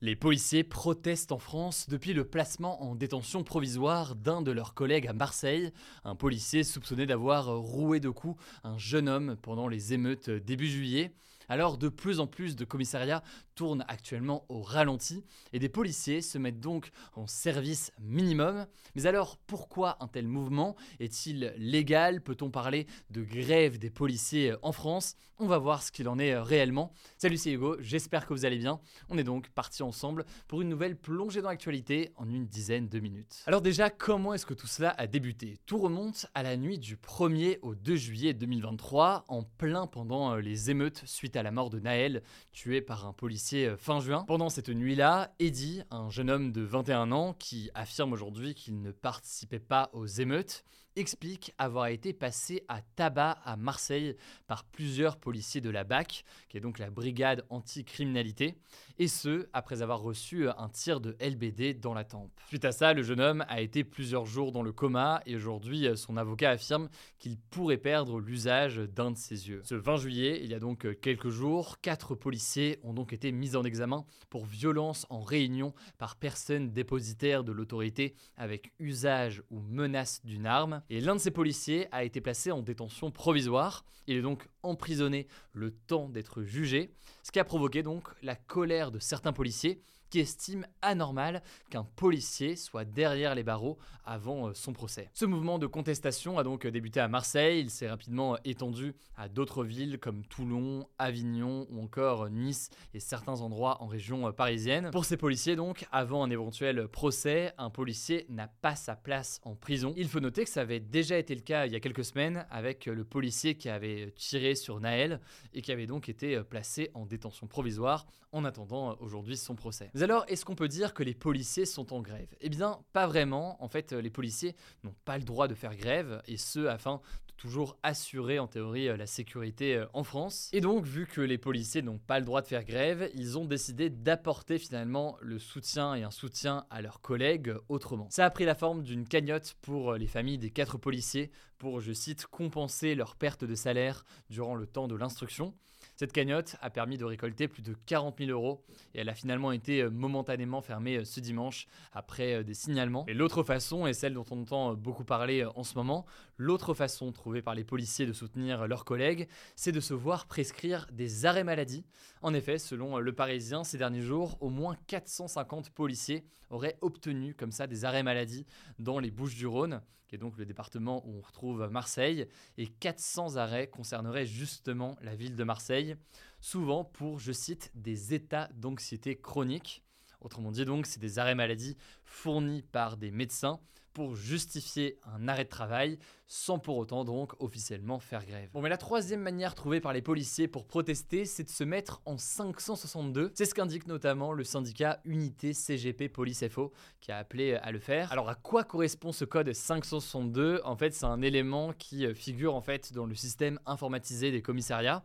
Les policiers protestent en France depuis le placement en détention provisoire d'un de leurs collègues à Marseille, un policier soupçonné d'avoir roué de coups un jeune homme pendant les émeutes début juillet. Alors de plus en plus de commissariats tournent actuellement au ralenti et des policiers se mettent donc en service minimum. Mais alors pourquoi un tel mouvement Est-il légal? Peut-on parler de grève des policiers en France? On va voir ce qu'il en est réellement. Salut c'est Hugo, j'espère que vous allez bien. On est donc parti ensemble pour une nouvelle plongée dans l'actualité en une dizaine de minutes. Alors déjà, comment est-ce que tout cela a débuté? Tout remonte à la nuit du 1er au 2 juillet 2023, en plein pendant les émeutes suite à à la mort de Naël, tué par un policier euh, fin juin. Pendant cette nuit-là, Eddie, un jeune homme de 21 ans qui affirme aujourd'hui qu'il ne participait pas aux émeutes, explique avoir été passé à tabac à Marseille par plusieurs policiers de la BAC, qui est donc la brigade anti-criminalité, et ce, après avoir reçu un tir de LBD dans la tempe. Suite à ça, le jeune homme a été plusieurs jours dans le coma, et aujourd'hui, son avocat affirme qu'il pourrait perdre l'usage d'un de ses yeux. Ce 20 juillet, il y a donc quelques jours, quatre policiers ont donc été mis en examen pour violence en réunion par personne dépositaire de l'autorité avec usage ou menace d'une arme. Et l'un de ces policiers a été placé en détention provisoire. Il est donc emprisonné le temps d'être jugé, ce qui a provoqué donc la colère de certains policiers qui estime anormal qu'un policier soit derrière les barreaux avant euh, son procès. Ce mouvement de contestation a donc débuté à Marseille, il s'est rapidement étendu à d'autres villes comme Toulon, Avignon ou encore Nice et certains endroits en région euh, parisienne. Pour ces policiers donc, avant un éventuel procès, un policier n'a pas sa place en prison. Il faut noter que ça avait déjà été le cas il y a quelques semaines avec le policier qui avait tiré sur Naël et qui avait donc été euh, placé en détention provisoire en attendant aujourd'hui son procès. Mais alors, est-ce qu'on peut dire que les policiers sont en grève? Eh bien, pas vraiment. En fait, les policiers n'ont pas le droit de faire grève, et ce, afin de toujours assurer en théorie la sécurité euh, en France. Et donc, vu que les policiers n'ont pas le droit de faire grève, ils ont décidé d'apporter finalement le soutien et un soutien à leurs collègues autrement. Ça a pris la forme d'une cagnotte pour les familles des quatre policiers pour, je cite, compenser leur perte de salaire durant le temps de l'instruction. Cette cagnotte a permis de récolter plus de 40 000 euros et elle a finalement été euh, momentanément fermée euh, ce dimanche après euh, des signalements. Et l'autre façon, et celle dont on entend beaucoup parler en ce moment, l'autre façon trouvée par les policiers de soutenir leurs collègues, c'est de se voir prescrire des arrêts maladie. En effet, selon Le Parisien, ces derniers jours, au moins 450 policiers auraient obtenu comme ça des arrêts maladie dans les Bouches du Rhône qui est donc le département où on retrouve Marseille, et 400 arrêts concerneraient justement la ville de Marseille, souvent pour, je cite, des états d'anxiété chronique. Autrement dit donc, c'est des arrêts maladie fournis par des médecins pour justifier un arrêt de travail sans pour autant donc officiellement faire grève. Bon mais la troisième manière trouvée par les policiers pour protester, c'est de se mettre en 562. C'est ce qu'indique notamment le syndicat Unité CGP Police FO qui a appelé à le faire. Alors à quoi correspond ce code 562 En fait, c'est un élément qui figure en fait dans le système informatisé des commissariats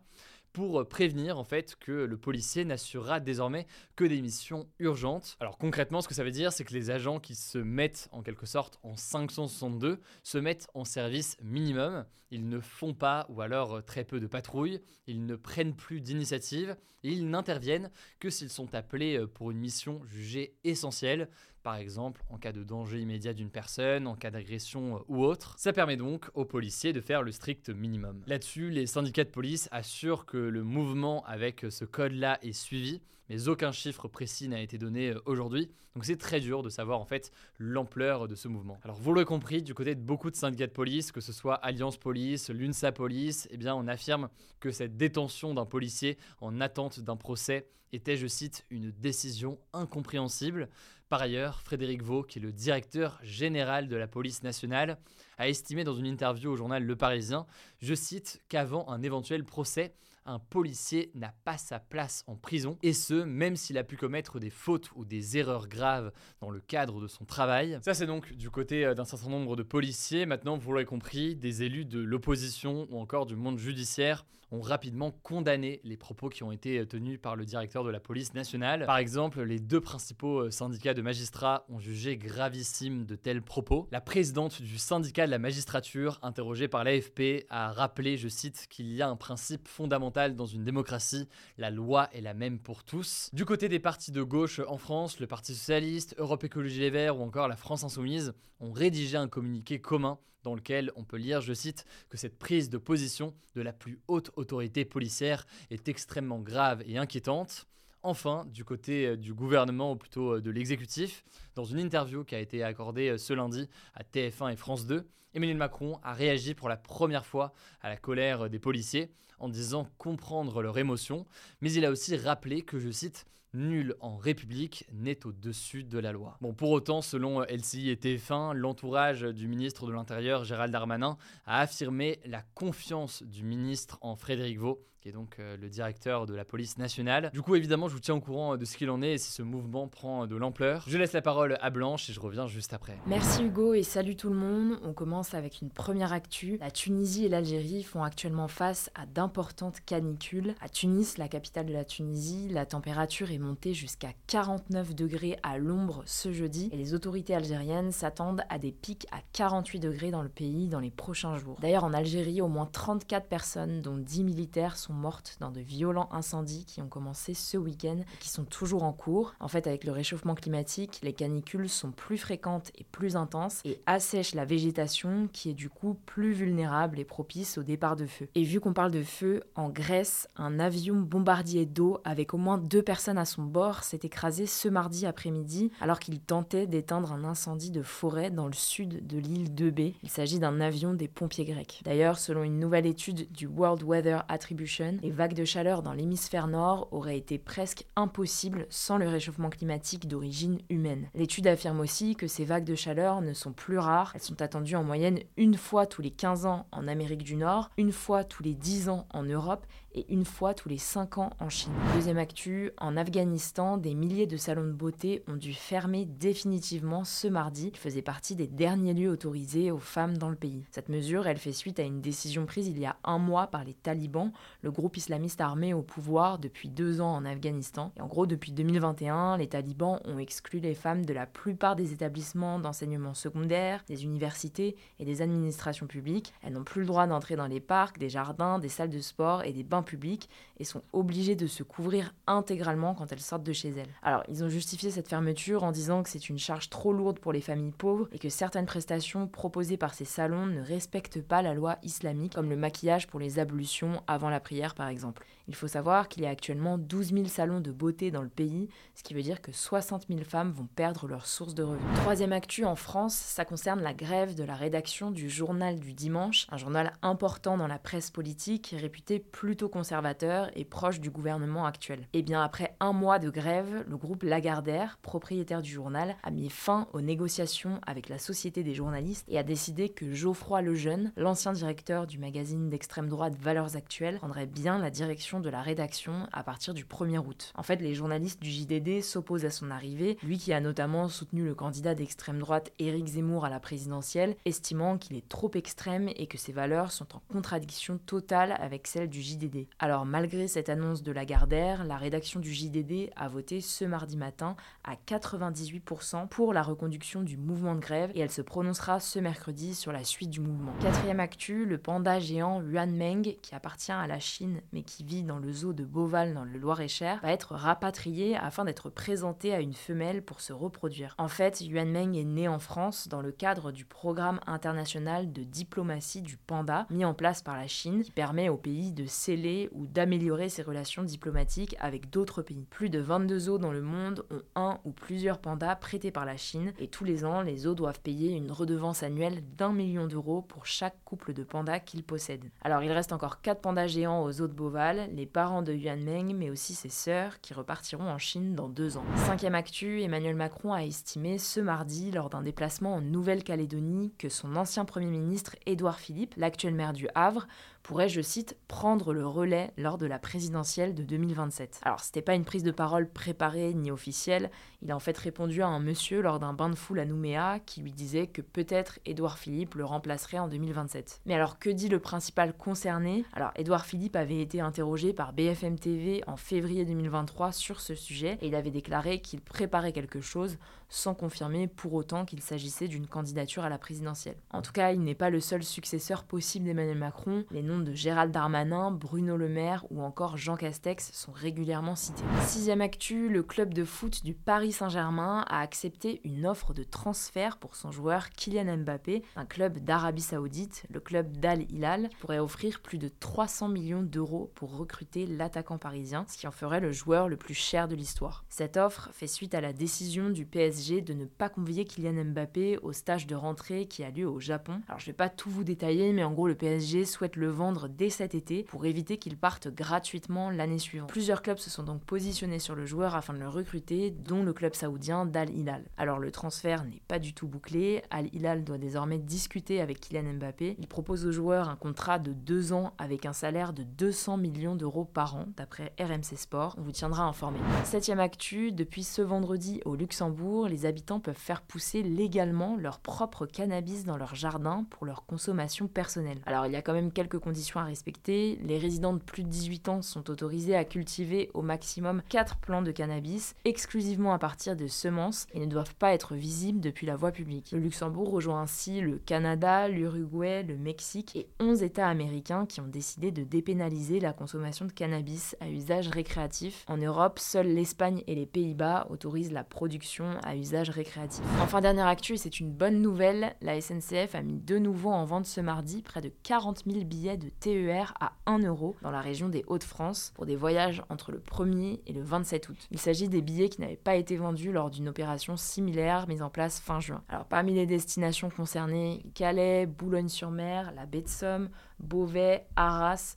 pour prévenir en fait que le policier n'assurera désormais que des missions urgentes. Alors concrètement, ce que ça veut dire, c'est que les agents qui se mettent en quelque sorte en 562 se mettent en service minimum. Ils ne font pas ou alors très peu de patrouilles, ils ne prennent plus d'initiative et ils n'interviennent que s'ils sont appelés pour une mission jugée essentielle par exemple en cas de danger immédiat d'une personne, en cas d'agression euh, ou autre. Ça permet donc aux policiers de faire le strict minimum. Là-dessus, les syndicats de police assurent que le mouvement avec ce code-là est suivi, mais aucun chiffre précis n'a été donné euh, aujourd'hui. Donc c'est très dur de savoir en fait l'ampleur de ce mouvement. Alors vous l'aurez compris, du côté de beaucoup de syndicats de police, que ce soit Alliance Police, l'UNSA Police, eh bien on affirme que cette détention d'un policier en attente d'un procès était, je cite, une décision incompréhensible. Par ailleurs, Frédéric Vaux, qui est le directeur général de la police nationale, a estimé dans une interview au journal Le Parisien, je cite, qu'avant un éventuel procès, un policier n'a pas sa place en prison, et ce, même s'il a pu commettre des fautes ou des erreurs graves dans le cadre de son travail. Ça c'est donc du côté euh, d'un certain nombre de policiers. Maintenant, vous l'aurez compris, des élus de l'opposition ou encore du monde judiciaire ont rapidement condamné les propos qui ont été euh, tenus par le directeur de la police nationale. Par exemple, les deux principaux euh, syndicats de magistrats ont jugé gravissime de tels propos. La présidente du syndicat de la magistrature, interrogée par l'AFP, a rappelé, je cite, qu'il y a un principe fondamental dans une démocratie, la loi est la même pour tous. Du côté des partis de gauche en France, le Parti socialiste, Europe Écologie Les Verts ou encore la France Insoumise ont rédigé un communiqué commun dans lequel on peut lire, je cite, que cette prise de position de la plus haute autorité policière est extrêmement grave et inquiétante. Enfin, du côté euh, du gouvernement, ou plutôt euh, de l'exécutif, dans une interview qui a été accordée euh, ce lundi à TF1 et France 2, Emmanuel Macron a réagi pour la première fois à la colère des policiers en disant comprendre leur émotion, mais il a aussi rappelé que, je cite, Nul en République n'est au-dessus de la loi. Bon, pour autant, selon LCI et TF1, l'entourage du ministre de l'Intérieur, Gérald Darmanin, a affirmé la confiance du ministre en Frédéric Vaux qui est donc euh, le directeur de la police nationale. Du coup, évidemment, je vous tiens au courant de ce qu'il en est et si ce mouvement prend de l'ampleur. Je laisse la parole à Blanche et je reviens juste après. Merci Hugo et salut tout le monde. On commence avec une première actu. La Tunisie et l'Algérie font actuellement face à d'importantes canicules. À Tunis, la capitale de la Tunisie, la température est montée jusqu'à 49 degrés à l'ombre ce jeudi et les autorités algériennes s'attendent à des pics à 48 degrés dans le pays dans les prochains jours. D'ailleurs, en Algérie, au moins 34 personnes, dont 10 militaires, sont mortes dans de violents incendies qui ont commencé ce week-end et qui sont toujours en cours. En fait, avec le réchauffement climatique, les canicules sont plus fréquentes et plus intenses et assèchent la végétation qui est du coup plus vulnérable et propice au départ de feu. Et vu qu'on parle de feu, en Grèce, un avion bombardier d'eau avec au moins deux personnes à son bord s'est écrasé ce mardi après-midi alors qu'il tentait d'éteindre un incendie de forêt dans le sud de l'île de B. Il s'agit d'un avion des pompiers grecs. D'ailleurs, selon une nouvelle étude du World Weather Attribution, les vagues de chaleur dans l'hémisphère nord auraient été presque impossibles sans le réchauffement climatique d'origine humaine. L'étude affirme aussi que ces vagues de chaleur ne sont plus rares, elles sont attendues en moyenne une fois tous les 15 ans en Amérique du Nord, une fois tous les 10 ans en Europe et une fois tous les 5 ans en Chine. Deuxième actu, en Afghanistan, des milliers de salons de beauté ont dû fermer définitivement ce mardi. Ils faisaient partie des derniers lieux autorisés aux femmes dans le pays. Cette mesure, elle fait suite à une décision prise il y a un mois par les talibans, le groupe islamiste armé au pouvoir depuis deux ans en Afghanistan. Et en gros, depuis 2021, les talibans ont exclu les femmes de la plupart des établissements d'enseignement secondaire, des universités et des administrations publiques. Elles n'ont plus le droit d'entrer dans les parcs, des jardins, des salles de sport et des bains publics et sont obligées de se couvrir intégralement quand elles sortent de chez elles. Alors, ils ont justifié cette fermeture en disant que c'est une charge trop lourde pour les familles pauvres et que certaines prestations proposées par ces salons ne respectent pas la loi islamique, comme le maquillage pour les ablutions avant la prière par exemple. Il faut savoir qu'il y a actuellement 12 000 salons de beauté dans le pays, ce qui veut dire que 60 000 femmes vont perdre leur source de revenus. Troisième actu en France, ça concerne la grève de la rédaction du Journal du Dimanche, un journal important dans la presse politique, réputé plutôt conservateur et proche du gouvernement actuel. Et eh bien après un mois de grève, le groupe Lagardère, propriétaire du journal, a mis fin aux négociations avec la Société des journalistes et a décidé que Geoffroy Lejeune, l'ancien directeur du magazine d'extrême droite Valeurs Actuelles, prendrait bien la direction de la rédaction à partir du 1er août. En fait, les journalistes du JDD s'opposent à son arrivée, lui qui a notamment soutenu le candidat d'extrême droite Éric Zemmour à la présidentielle, estimant qu'il est trop extrême et que ses valeurs sont en contradiction totale avec celles du JDD. Alors malgré cette annonce de Lagardère, la rédaction du JDD a voté ce mardi matin à 98% pour la reconduction du mouvement de grève et elle se prononcera ce mercredi sur la suite du mouvement. Quatrième actu, le panda géant Yuan Meng, qui appartient à la Chine mais qui vit dans le zoo de Beauval dans le Loir-et-Cher va être rapatrié afin d'être présenté à une femelle pour se reproduire. En fait, Yuan Meng est né en France dans le cadre du programme international de diplomatie du panda mis en place par la Chine qui permet au pays de sceller ou d'améliorer ses relations diplomatiques avec d'autres pays. Plus de 22 zoos dans le monde ont un ou plusieurs pandas prêtés par la Chine et tous les ans, les zoos doivent payer une redevance annuelle d'un million d'euros pour chaque couple de pandas qu'ils possèdent. Alors il reste encore 4 pandas géants aux zoos de Beauval, les parents de Yuan Meng, mais aussi ses sœurs, qui repartiront en Chine dans deux ans. Cinquième actu, Emmanuel Macron a estimé ce mardi, lors d'un déplacement en Nouvelle-Calédonie, que son ancien Premier ministre, Édouard Philippe, l'actuel maire du Havre, pourrait, je cite, prendre le relais lors de la présidentielle de 2027. Alors, c'était pas une prise de parole préparée ni officielle, il a en fait répondu à un monsieur lors d'un bain de foule à Nouméa qui lui disait que peut-être Édouard Philippe le remplacerait en 2027. Mais alors, que dit le principal concerné? Alors, Édouard Philippe avait été interrogé par BFM TV en février 2023 sur ce sujet et il avait déclaré qu'il préparait quelque chose sans confirmer pour autant qu'il s'agissait d'une candidature à la présidentielle. En tout cas, il n'est pas le seul successeur possible d'Emmanuel Macron. Les noms de Gérald Darmanin, Bruno Le Maire ou encore Jean Castex sont régulièrement cités. Sixième actu, le club de foot du Paris Saint-Germain a accepté une offre de transfert pour son joueur Kylian Mbappé, un club d'Arabie Saoudite, le club d'Al Hilal, pourrait offrir plus de 300 millions d'euros pour recruter l'attaquant parisien, ce qui en ferait le joueur le plus cher de l'histoire. Cette offre fait suite à la décision du PSG de ne pas convier Kylian Mbappé au stage de rentrée qui a lieu au Japon. Alors je vais pas tout vous détailler, mais en gros le PSG souhaite le vendre dès cet été pour éviter qu'il parte gratuitement l'année suivante. Plusieurs clubs se sont donc positionnés sur le joueur afin de le recruter, dont le club saoudien d'Al Hilal. Alors le transfert n'est pas du tout bouclé, Al Hilal doit désormais discuter avec Kylian Mbappé. Il propose au joueur un contrat de deux ans avec un salaire de 200 millions d'euros par an, d'après RMC Sport. On vous tiendra informé. Septième actu, depuis ce vendredi au Luxembourg, les habitants peuvent faire pousser légalement leur propre cannabis dans leur jardin pour leur consommation personnelle. Alors il y a quand même quelques conditions à respecter. Les résidents de plus de 18 ans sont autorisés à cultiver au maximum 4 plants de cannabis exclusivement à partir de semences et ne doivent pas être visibles depuis la voie publique. Le Luxembourg rejoint ainsi le Canada, l'Uruguay, le Mexique et 11 États américains qui ont décidé de dépénaliser la consommation de cannabis à usage récréatif. En Europe, seuls l'Espagne et les Pays-Bas autorisent la production à usage récréatif. Enfin, dernière actu, c'est une bonne nouvelle, la SNCF a mis de nouveau en vente ce mardi près de 40 000 billets de TER à 1 euro dans la région des Hauts-de-France pour des voyages entre le 1er et le 27 août. Il s'agit des billets qui n'avaient pas été vendus lors d'une opération similaire mise en place fin juin. Alors parmi les destinations concernées, Calais, Boulogne-sur-Mer, la baie de Somme, Beauvais, Arras,